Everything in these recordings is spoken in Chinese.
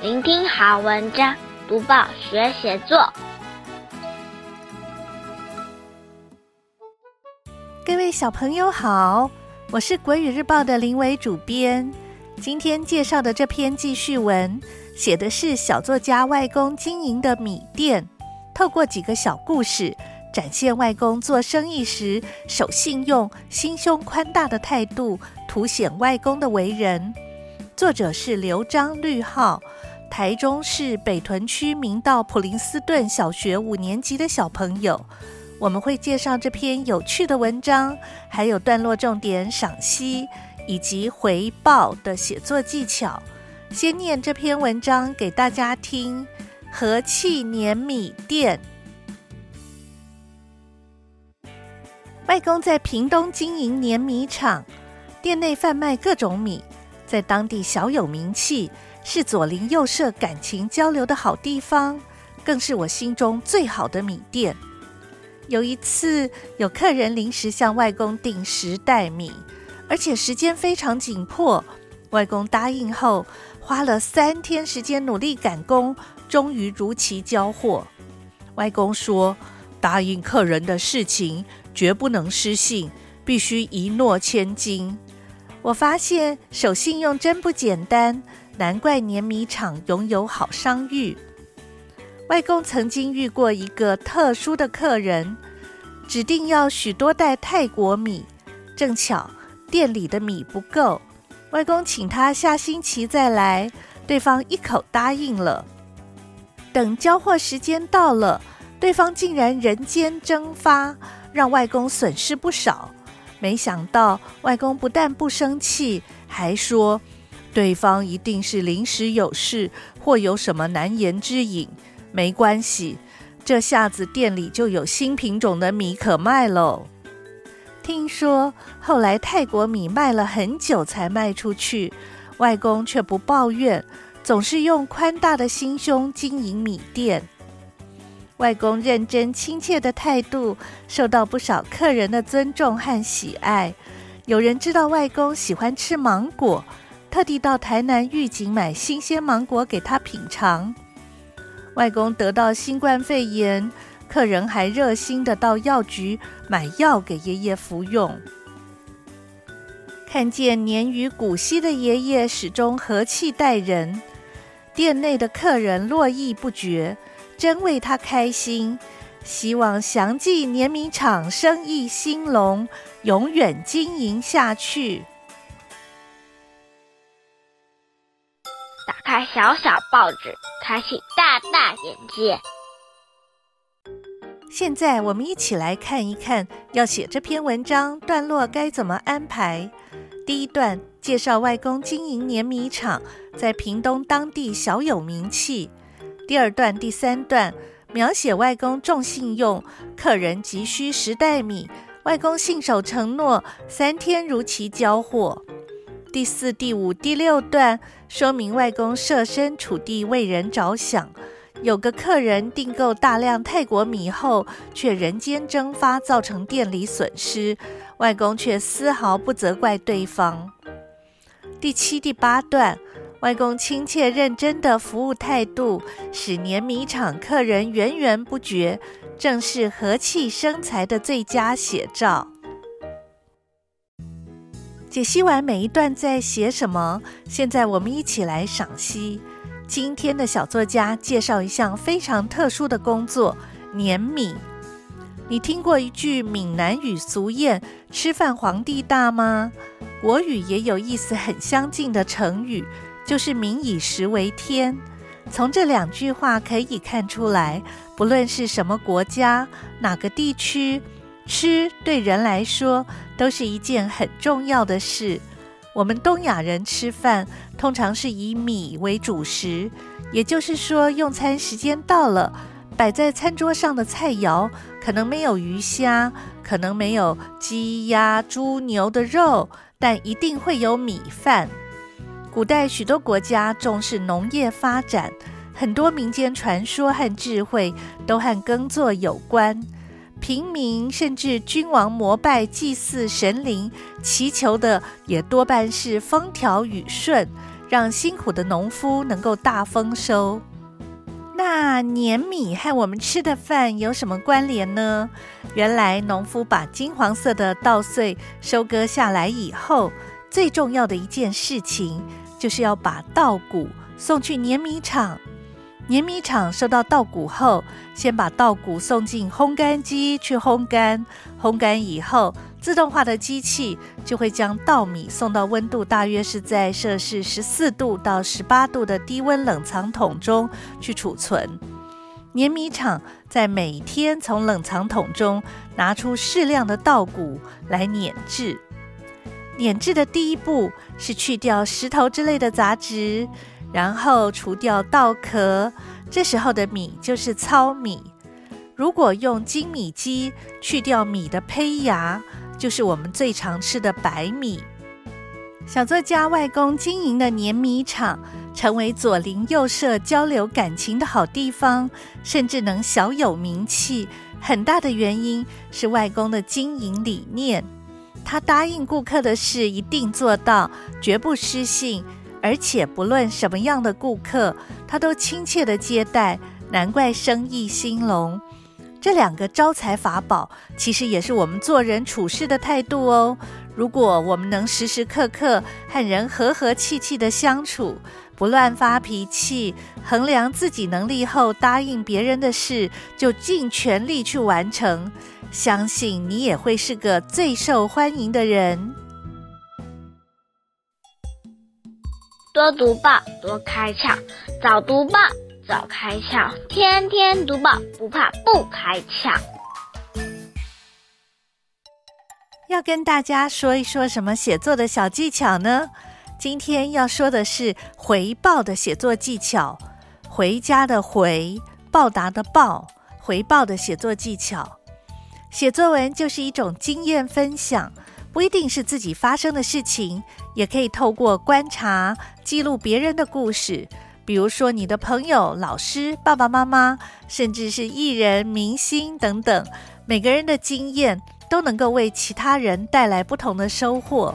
聆听好文章，读报学写作。各位小朋友好，我是国语日报的林伟主编。今天介绍的这篇记叙文，写的是小作家外公经营的米店，透过几个小故事，展现外公做生意时守信用、心胸宽大的态度，凸显外公的为人。作者是刘张绿浩，台中市北屯区明道普林斯顿小学五年级的小朋友。我们会介绍这篇有趣的文章，还有段落重点赏析以及回报的写作技巧。先念这篇文章给大家听：和气碾米店。外公在屏东经营碾米厂，店内贩卖各种米。在当地小有名气，是左邻右舍感情交流的好地方，更是我心中最好的米店。有一次，有客人临时向外公订十袋米，而且时间非常紧迫。外公答应后，花了三天时间努力赶工，终于如期交货。外公说：“答应客人的事情绝不能失信，必须一诺千金。”我发现守信用真不简单，难怪碾米厂拥有好商誉。外公曾经遇过一个特殊的客人，指定要许多袋泰国米，正巧店里的米不够，外公请他下星期再来，对方一口答应了。等交货时间到了，对方竟然人间蒸发，让外公损失不少。没想到外公不但不生气，还说对方一定是临时有事或有什么难言之隐。没关系，这下子店里就有新品种的米可卖喽。听说后来泰国米卖了很久才卖出去，外公却不抱怨，总是用宽大的心胸经营米店。外公认真亲切的态度，受到不少客人的尊重和喜爱。有人知道外公喜欢吃芒果，特地到台南御景买新鲜芒果给他品尝。外公得到新冠肺炎，客人还热心的到药局买药给爷爷服用。看见年逾古稀的爷爷始终和气待人，店内的客人络绎不绝。真为他开心，希望祥记年米厂生意兴隆，永远经营下去。开小小报纸，开启大大眼界。现在我们一起来看一看，要写这篇文章段落该怎么安排。第一段介绍外公经营碾米厂，在屏东当地小有名气。第二段、第三段描写外公重信用，客人急需十袋米，外公信守承诺，三天如期交货。第四、第五、第六段说明外公设身处地为人着想，有个客人订购大量泰国米后，却人间蒸发，造成店里损失，外公却丝毫不责怪对方。第七、第八段。外公亲切认真的服务态度，使碾米厂客人源源不绝，正是和气生财的最佳写照。解析完每一段在写什么，现在我们一起来赏析。今天的小作家介绍一项非常特殊的工作——碾米。你听过一句闽南语俗谚“吃饭皇帝大”吗？国语也有意思很相近的成语。就是民以食为天，从这两句话可以看出来，不论是什么国家、哪个地区，吃对人来说都是一件很重要的事。我们东亚人吃饭通常是以米为主食，也就是说，用餐时间到了，摆在餐桌上的菜肴可能没有鱼虾，可能没有鸡鸭猪牛的肉，但一定会有米饭。古代许多国家重视农业发展，很多民间传说和智慧都和耕作有关。平民甚至君王膜拜祭祀神灵，祈求的也多半是风调雨顺，让辛苦的农夫能够大丰收。那碾米和我们吃的饭有什么关联呢？原来农夫把金黄色的稻穗收割下来以后，最重要的一件事情就是要把稻谷送去碾米厂。碾米厂收到稻谷后，先把稻谷送进烘干机去烘干，烘干以后，自动化的机器就会将稻米送到温度大约是在摄氏十四度到十八度的低温冷藏桶中去储存。碾米厂在每天从冷藏桶中拿出适量的稻谷来碾制。碾制的第一步是去掉石头之类的杂质。然后除掉稻壳，这时候的米就是糙米。如果用精米机去掉米的胚芽，就是我们最常吃的白米。小作家外公经营的碾米厂，成为左邻右舍交流感情的好地方，甚至能小有名气。很大的原因是外公的经营理念，他答应顾客的事一定做到，绝不失信。而且不论什么样的顾客，他都亲切的接待，难怪生意兴隆。这两个招财法宝，其实也是我们做人处事的态度哦。如果我们能时时刻刻和人和和气气的相处，不乱发脾气，衡量自己能力后答应别人的事，就尽全力去完成，相信你也会是个最受欢迎的人。多读报，多开窍；早读报，早开窍；天天读报，不怕不开窍。要跟大家说一说什么写作的小技巧呢？今天要说的是回报的写作技巧。回家的回，报答的报，回报的写作技巧。写作文就是一种经验分享。不一定是自己发生的事情，也可以透过观察记录别人的故事。比如说你的朋友、老师、爸爸妈妈，甚至是艺人、明星等等，每个人的经验都能够为其他人带来不同的收获。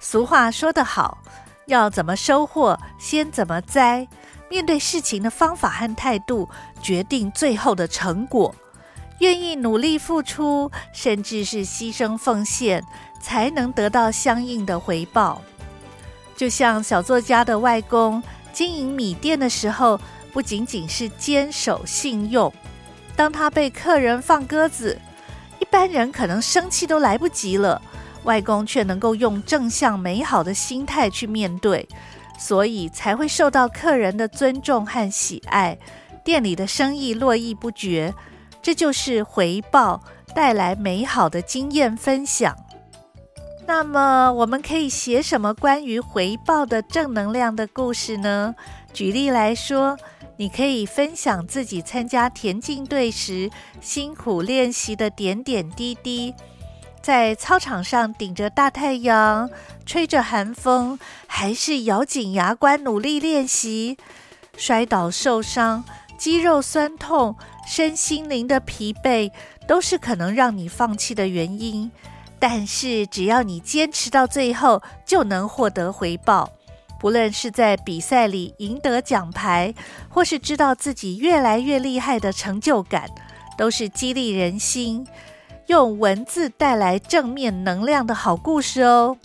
俗话说得好，要怎么收获，先怎么栽。面对事情的方法和态度，决定最后的成果。愿意努力付出，甚至是牺牲奉献，才能得到相应的回报。就像小作家的外公经营米店的时候，不仅仅是坚守信用。当他被客人放鸽子，一般人可能生气都来不及了，外公却能够用正向美好的心态去面对，所以才会受到客人的尊重和喜爱，店里的生意络绎不绝。这就是回报带来美好的经验分享。那么，我们可以写什么关于回报的正能量的故事呢？举例来说，你可以分享自己参加田径队时辛苦练习的点点滴滴，在操场上顶着大太阳，吹着寒风，还是咬紧牙关努力练习，摔倒受伤，肌肉酸痛。身心灵的疲惫都是可能让你放弃的原因，但是只要你坚持到最后，就能获得回报。不论是在比赛里赢得奖牌，或是知道自己越来越厉害的成就感，都是激励人心、用文字带来正面能量的好故事哦。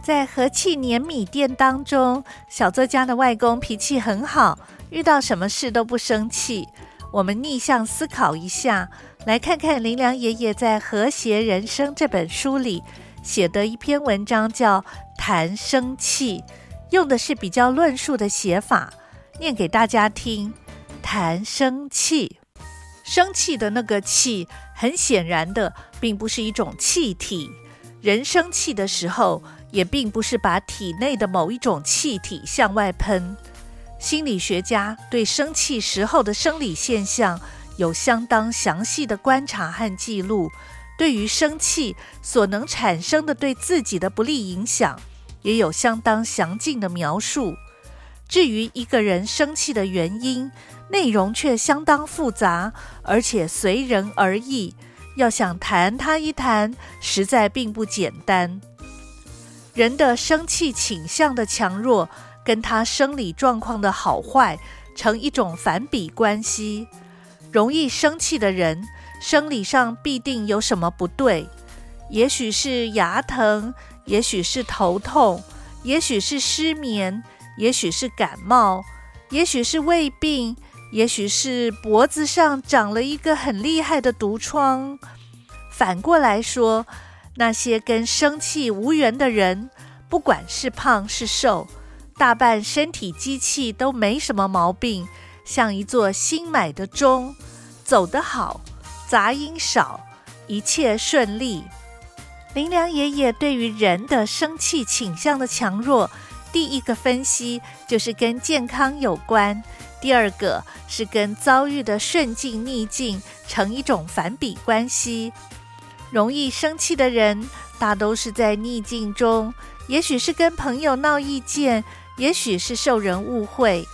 在和气碾米店当中，小作家的外公脾气很好，遇到什么事都不生气。我们逆向思考一下，来看看林良爷爷在《和谐人生》这本书里写的一篇文章，叫《谈生气》，用的是比较论述的写法，念给大家听。谈生气，生气的那个气，很显然的，并不是一种气体。人生气的时候，也并不是把体内的某一种气体向外喷。心理学家对生气时候的生理现象有相当详细的观察和记录，对于生气所能产生的对自己的不利影响，也有相当详尽的描述。至于一个人生气的原因，内容却相当复杂，而且随人而异，要想谈他一谈，实在并不简单。人的生气倾向的强弱，跟他生理状况的好坏成一种反比关系。容易生气的人，生理上必定有什么不对，也许是牙疼，也许是头痛，也许是失眠，也许是感冒，也许是胃病，也许是脖子上长了一个很厉害的毒疮。反过来说，那些跟生气无缘的人，不管是胖是瘦，大半身体机器都没什么毛病，像一座新买的钟，走得好。杂音少，一切顺利。林良爷爷对于人的生气倾向的强弱，第一个分析就是跟健康有关，第二个是跟遭遇的顺境逆境成一种反比关系。容易生气的人，大都是在逆境中，也许是跟朋友闹意见，也许是受人误会。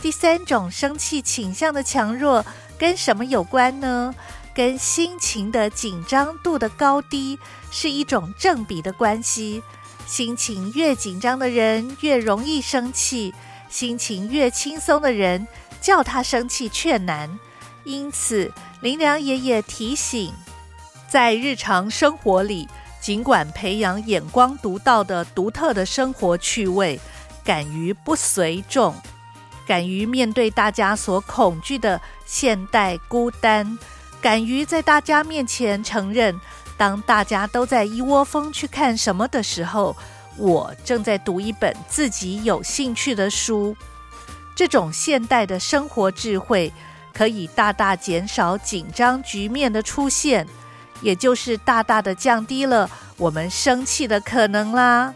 第三种生气倾向的强弱跟什么有关呢？跟心情的紧张度的高低是一种正比的关系，心情越紧张的人越容易生气，心情越轻松的人叫他生气却难。因此，林良爷爷提醒，在日常生活里，尽管培养眼光独到的独特的生活趣味，敢于不随众，敢于面对大家所恐惧的现代孤单。敢于在大家面前承认，当大家都在一窝蜂去看什么的时候，我正在读一本自己有兴趣的书。这种现代的生活智慧，可以大大减少紧张局面的出现，也就是大大的降低了我们生气的可能啦。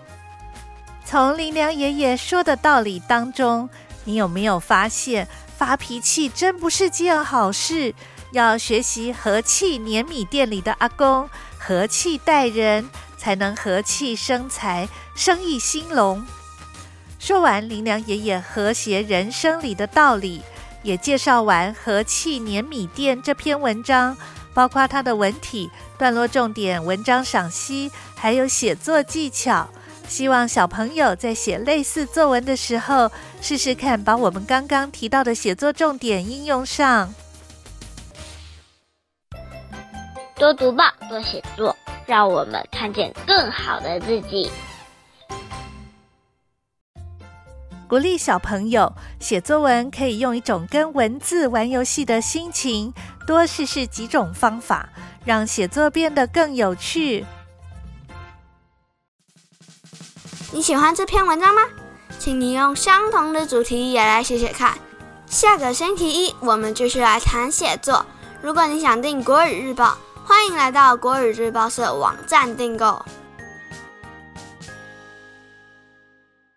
从林良爷爷说的道理当中，你有没有发现，发脾气真不是件好事？要学习和气碾米店里的阿公，和气待人，才能和气生财，生意兴隆。说完林良爷爷和谐人生里的道理，也介绍完《和气碾米店》这篇文章，包括它的文体、段落重点、文章赏析，还有写作技巧。希望小朋友在写类似作文的时候，试试看把我们刚刚提到的写作重点应用上。多读报，多写作，让我们看见更好的自己。鼓励小朋友写作文，可以用一种跟文字玩游戏的心情，多试试几种方法，让写作变得更有趣。你喜欢这篇文章吗？请你用相同的主题也来写写看。下个星期一，我们继续来谈写作。如果你想订《国语日报》，欢迎来到国语日报社网站订购。